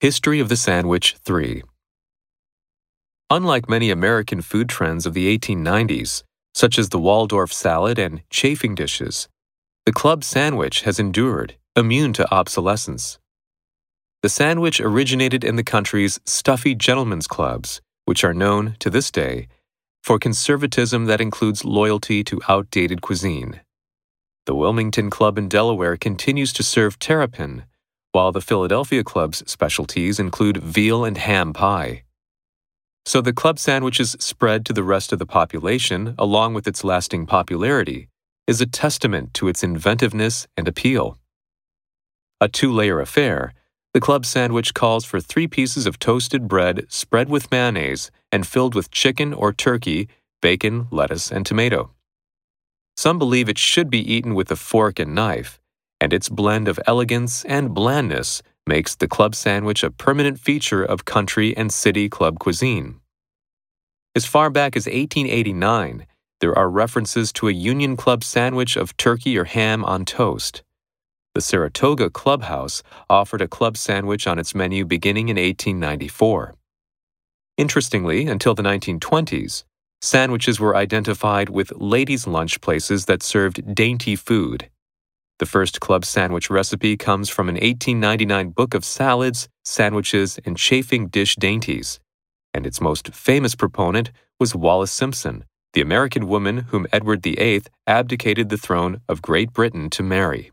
History of the Sandwich 3 Unlike many American food trends of the 1890s, such as the Waldorf salad and chafing dishes, the club sandwich has endured, immune to obsolescence. The sandwich originated in the country's stuffy gentlemen's clubs, which are known, to this day, for conservatism that includes loyalty to outdated cuisine. The Wilmington Club in Delaware continues to serve terrapin, while the Philadelphia Club's specialties include veal and ham pie. So the club sandwich's spread to the rest of the population, along with its lasting popularity, is a testament to its inventiveness and appeal. A two layer affair, the club sandwich calls for three pieces of toasted bread spread with mayonnaise and filled with chicken or turkey, bacon, lettuce, and tomato. Some believe it should be eaten with a fork and knife, and its blend of elegance and blandness makes the club sandwich a permanent feature of country and city club cuisine. As far back as 1889, there are references to a Union Club sandwich of turkey or ham on toast. The Saratoga Clubhouse offered a club sandwich on its menu beginning in 1894. Interestingly, until the 1920s, sandwiches were identified with ladies' lunch places that served dainty food. The first club sandwich recipe comes from an 1899 book of salads, sandwiches, and chafing dish dainties, and its most famous proponent was Wallis Simpson, the American woman whom Edward VIII abdicated the throne of Great Britain to marry.